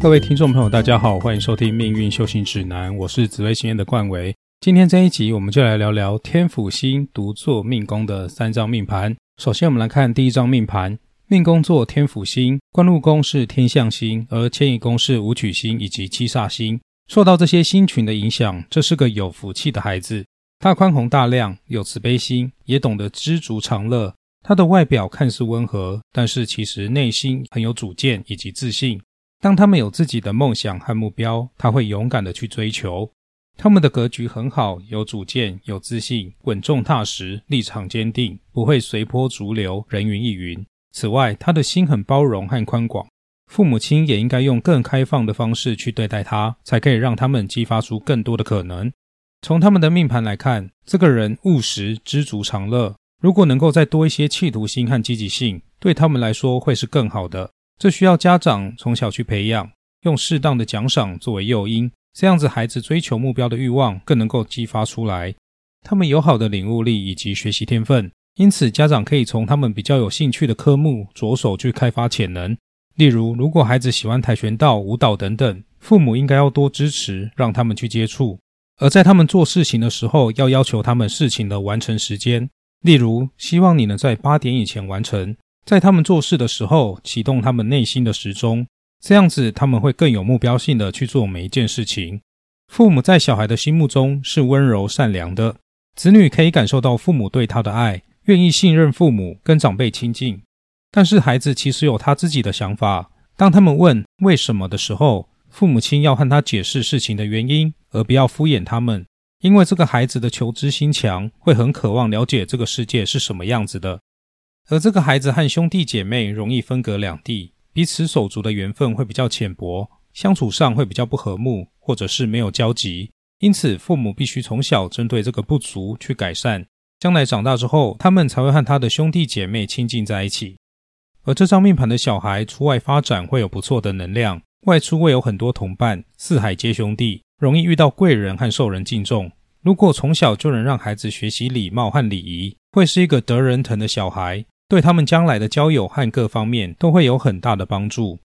各位听众朋友，大家好，欢迎收听《命运修行指南》，我是紫微星院的冠维。今天这一集，我们就来聊聊天府星独坐命宫的三张命盘。首先，我们来看第一张命盘，命宫坐天府星，官禄宫是天象星，而迁移宫是武曲星以及七煞星。受到这些星群的影响，这是个有福气的孩子。他宽宏大量，有慈悲心，也懂得知足常乐。他的外表看似温和，但是其实内心很有主见以及自信。当他们有自己的梦想和目标，他会勇敢的去追求。他们的格局很好，有主见、有自信、稳重踏实、立场坚定，不会随波逐流、人云亦云。此外，他的心很包容和宽广。父母亲也应该用更开放的方式去对待他，才可以让他们激发出更多的可能。从他们的命盘来看，这个人务实、知足常乐。如果能够再多一些企图心和积极性，对他们来说会是更好的。这需要家长从小去培养，用适当的奖赏作为诱因，这样子孩子追求目标的欲望更能够激发出来。他们有好的领悟力以及学习天分，因此家长可以从他们比较有兴趣的科目着手去开发潜能。例如，如果孩子喜欢跆拳道、舞蹈等等，父母应该要多支持，让他们去接触。而在他们做事情的时候，要要求他们事情的完成时间，例如希望你能在八点以前完成。在他们做事的时候，启动他们内心的时钟，这样子他们会更有目标性的去做每一件事情。父母在小孩的心目中是温柔善良的，子女可以感受到父母对他的爱，愿意信任父母，跟长辈亲近。但是孩子其实有他自己的想法，当他们问为什么的时候，父母亲要和他解释事情的原因，而不要敷衍他们，因为这个孩子的求知心强，会很渴望了解这个世界是什么样子的。而这个孩子和兄弟姐妹容易分隔两地，彼此手足的缘分会比较浅薄，相处上会比较不和睦，或者是没有交集。因此，父母必须从小针对这个不足去改善，将来长大之后，他们才会和他的兄弟姐妹亲近在一起。而这张命盘的小孩出外发展会有不错的能量，外出会有很多同伴，四海皆兄弟，容易遇到贵人和受人敬重。如果从小就能让孩子学习礼貌和礼仪，会是一个得人疼的小孩。对他们将来的交友和各方面都会有很大的帮助。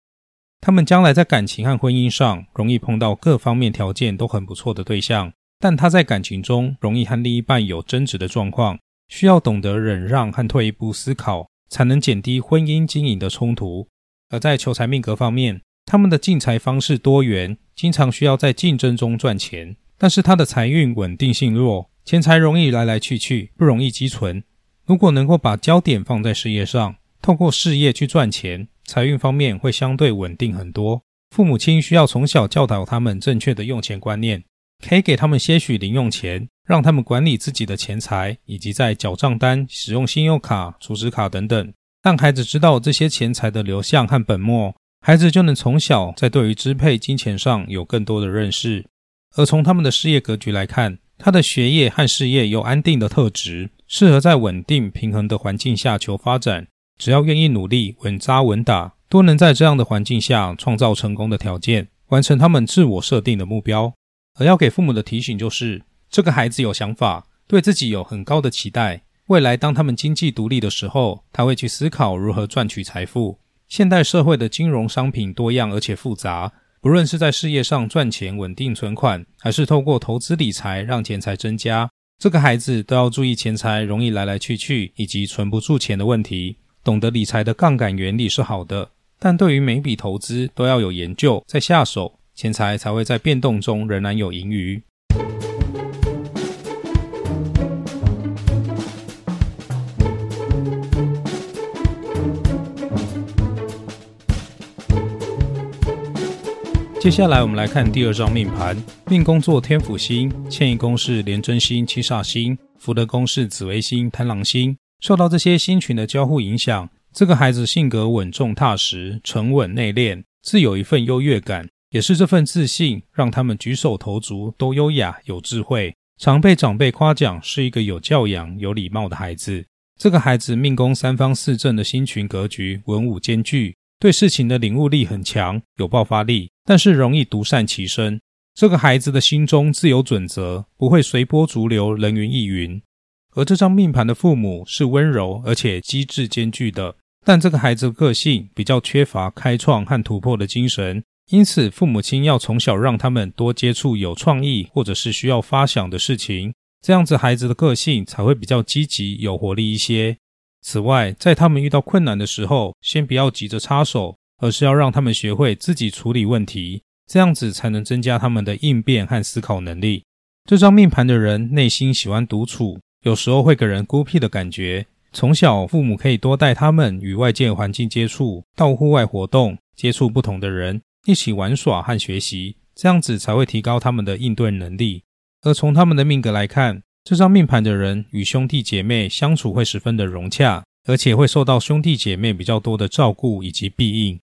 他们将来在感情和婚姻上容易碰到各方面条件都很不错的对象，但他在感情中容易和另一半有争执的状况，需要懂得忍让和退一步思考，才能减低婚姻经营的冲突。而在求财命格方面，他们的进财方式多元，经常需要在竞争中赚钱，但是他的财运稳定性弱，钱财容易来来去去，不容易积存。如果能够把焦点放在事业上，透过事业去赚钱，财运方面会相对稳定很多。父母亲需要从小教导他们正确的用钱观念，可以给他们些许零用钱，让他们管理自己的钱财，以及在缴账单、使用信用卡、储值卡等等，让孩子知道这些钱财的流向和本末，孩子就能从小在对于支配金钱上有更多的认识。而从他们的事业格局来看，他的学业和事业有安定的特质。适合在稳定平衡的环境下求发展，只要愿意努力、稳扎稳打，都能在这样的环境下创造成功的条件，完成他们自我设定的目标。而要给父母的提醒就是：这个孩子有想法，对自己有很高的期待。未来当他们经济独立的时候，他会去思考如何赚取财富。现代社会的金融商品多样而且复杂，不论是在事业上赚钱、稳定存款，还是透过投资理财让钱财增加。这个孩子都要注意钱财容易来来去去，以及存不住钱的问题。懂得理财的杠杆原理是好的，但对于每笔投资都要有研究再下手，钱财才会在变动中仍然有盈余。接下来我们来看第二张命盘，命宫作天府星，迁移宫是廉贞星、七煞星，福德宫是紫微星、贪狼星。受到这些星群的交互影响，这个孩子性格稳重踏实、沉稳内敛，自有一份优越感，也是这份自信让他们举手投足都优雅有智慧，常被长辈夸奖是一个有教养、有礼貌的孩子。这个孩子命宫三方四正的星群格局，文武兼具。对事情的领悟力很强，有爆发力，但是容易独善其身。这个孩子的心中自有准则，不会随波逐流、人云亦云。而这张命盘的父母是温柔而且机智兼具的，但这个孩子的个性比较缺乏开创和突破的精神，因此父母亲要从小让他们多接触有创意或者是需要发想的事情，这样子孩子的个性才会比较积极、有活力一些。此外，在他们遇到困难的时候，先不要急着插手，而是要让他们学会自己处理问题，这样子才能增加他们的应变和思考能力。这张命盘的人内心喜欢独处，有时候会给人孤僻的感觉。从小，父母可以多带他们与外界环境接触，到户外活动，接触不同的人，一起玩耍和学习，这样子才会提高他们的应对能力。而从他们的命格来看，这张命盘的人与兄弟姐妹相处会十分的融洽，而且会受到兄弟姐妹比较多的照顾以及庇应。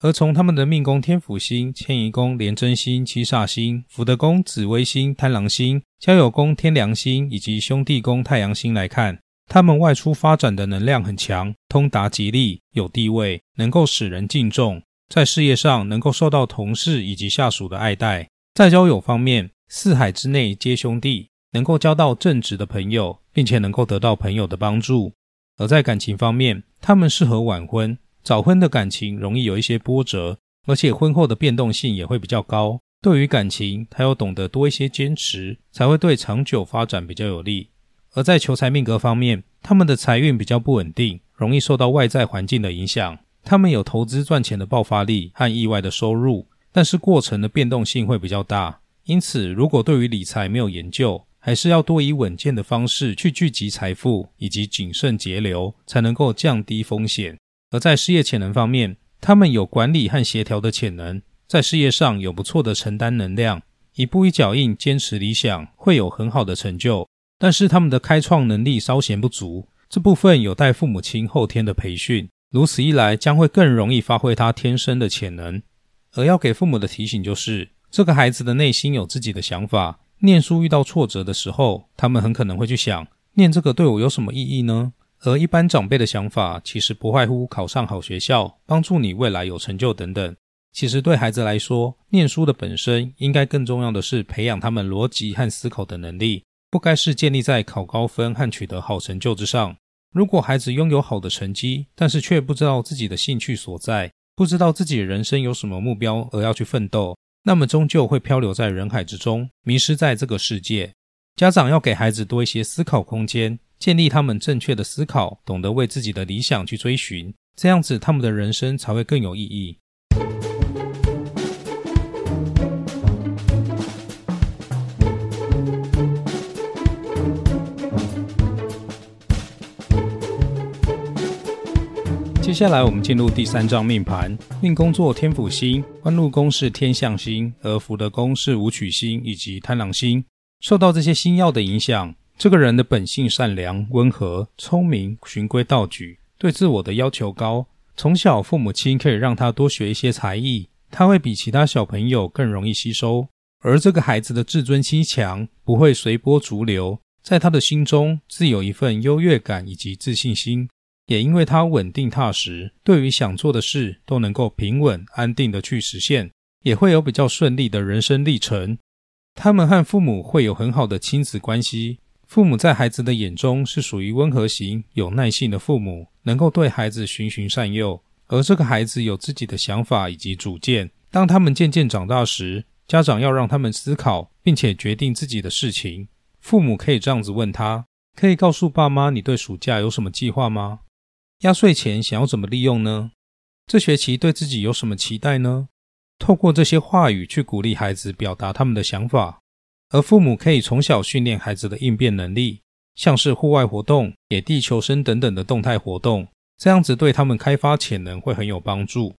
而从他们的命宫天府星、迁移宫廉贞星、七煞星、福德宫紫微星、贪狼星、交友宫天梁星以及兄弟宫太阳星来看，他们外出发展的能量很强，通达吉利，有地位，能够使人敬重，在事业上能够受到同事以及下属的爱戴。在交友方面，四海之内皆兄弟。能够交到正直的朋友，并且能够得到朋友的帮助。而在感情方面，他们适合晚婚，早婚的感情容易有一些波折，而且婚后的变动性也会比较高。对于感情，他要懂得多一些坚持，才会对长久发展比较有利。而在求财命格方面，他们的财运比较不稳定，容易受到外在环境的影响。他们有投资赚钱的爆发力和意外的收入，但是过程的变动性会比较大。因此，如果对于理财没有研究，还是要多以稳健的方式去聚集财富，以及谨慎节流，才能够降低风险。而在事业潜能方面，他们有管理和协调的潜能，在事业上有不错的承担能量，一步一脚印坚持理想，会有很好的成就。但是他们的开创能力稍显不足，这部分有待父母亲后天的培训。如此一来，将会更容易发挥他天生的潜能。而要给父母的提醒就是，这个孩子的内心有自己的想法。念书遇到挫折的时候，他们很可能会去想：念这个对我有什么意义呢？而一般长辈的想法，其实不外乎考上好学校，帮助你未来有成就等等。其实对孩子来说，念书的本身应该更重要的是培养他们逻辑和思考的能力，不该是建立在考高分和取得好成就之上。如果孩子拥有好的成绩，但是却不知道自己的兴趣所在，不知道自己人生有什么目标而要去奋斗。那么终究会漂流在人海之中，迷失在这个世界。家长要给孩子多一些思考空间，建立他们正确的思考，懂得为自己的理想去追寻，这样子他们的人生才会更有意义。接下来，我们进入第三张命盘。命宫作天府星，官禄宫是天象星，而福德宫是武曲星以及贪狼星。受到这些星耀的影响，这个人的本性善良、温和、聪明、循规蹈矩，对自我的要求高。从小，父母亲可以让他多学一些才艺，他会比其他小朋友更容易吸收。而这个孩子的自尊心强，不会随波逐流，在他的心中自有一份优越感以及自信心。也因为他稳定踏实，对于想做的事都能够平稳安定的去实现，也会有比较顺利的人生历程。他们和父母会有很好的亲子关系，父母在孩子的眼中是属于温和型、有耐性的父母，能够对孩子循循善诱。而这个孩子有自己的想法以及主见。当他们渐渐长大时，家长要让他们思考，并且决定自己的事情。父母可以这样子问他：可以告诉爸妈，你对暑假有什么计划吗？压岁钱想要怎么利用呢？这学期对自己有什么期待呢？透过这些话语去鼓励孩子表达他们的想法，而父母可以从小训练孩子的应变能力，像是户外活动、野地求生等等的动态活动，这样子对他们开发潜能会很有帮助。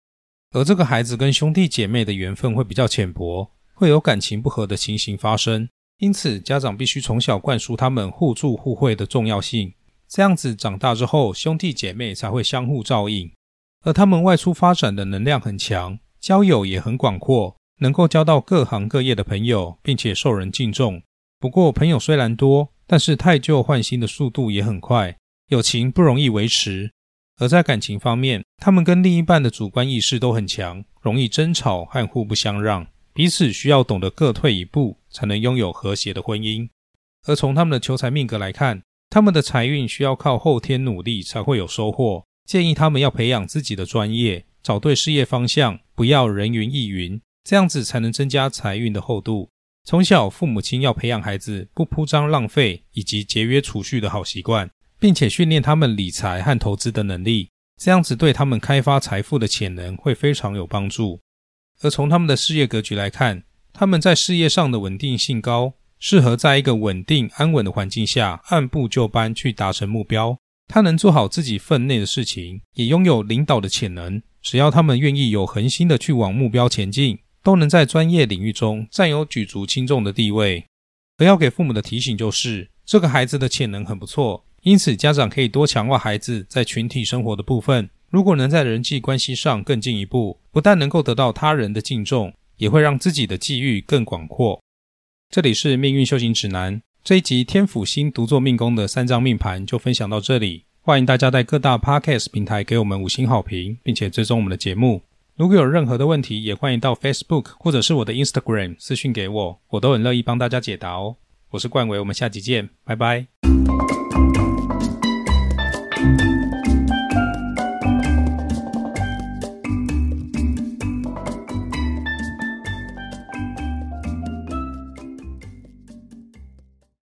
而这个孩子跟兄弟姐妹的缘分会比较浅薄，会有感情不和的情形发生，因此家长必须从小灌输他们互助互惠的重要性。这样子长大之后，兄弟姐妹才会相互照应，而他们外出发展的能量很强，交友也很广阔，能够交到各行各业的朋友，并且受人敬重。不过，朋友虽然多，但是太旧换新的速度也很快，友情不容易维持。而在感情方面，他们跟另一半的主观意识都很强，容易争吵和互不相让，彼此需要懂得各退一步，才能拥有和谐的婚姻。而从他们的求财命格来看，他们的财运需要靠后天努力才会有收获，建议他们要培养自己的专业，找对事业方向，不要人云亦云，这样子才能增加财运的厚度。从小，父母亲要培养孩子不铺张浪费以及节约储蓄的好习惯，并且训练他们理财和投资的能力。这样子对他们开发财富的潜能会非常有帮助。而从他们的事业格局来看，他们在事业上的稳定性高，适合在一个稳定安稳的环境下按部就班去达成目标。他能做好自己分内的事情，也拥有领导的潜能。只要他们愿意有恒心的去往目标前进。都能在专业领域中占有举足轻重的地位。而要给父母的提醒就是，这个孩子的潜能很不错，因此家长可以多强化孩子在群体生活的部分。如果能在人际关系上更进一步，不但能够得到他人的敬重，也会让自己的际遇更广阔。这里是命运修行指南这一集天府星独坐命宫的三张命盘就分享到这里。欢迎大家在各大 podcast 平台给我们五星好评，并且追踪我们的节目。如果有任何的问题，也欢迎到 Facebook 或者是我的 Instagram 私讯给我，我都很乐意帮大家解答哦。我是冠伟，我们下集见，拜拜。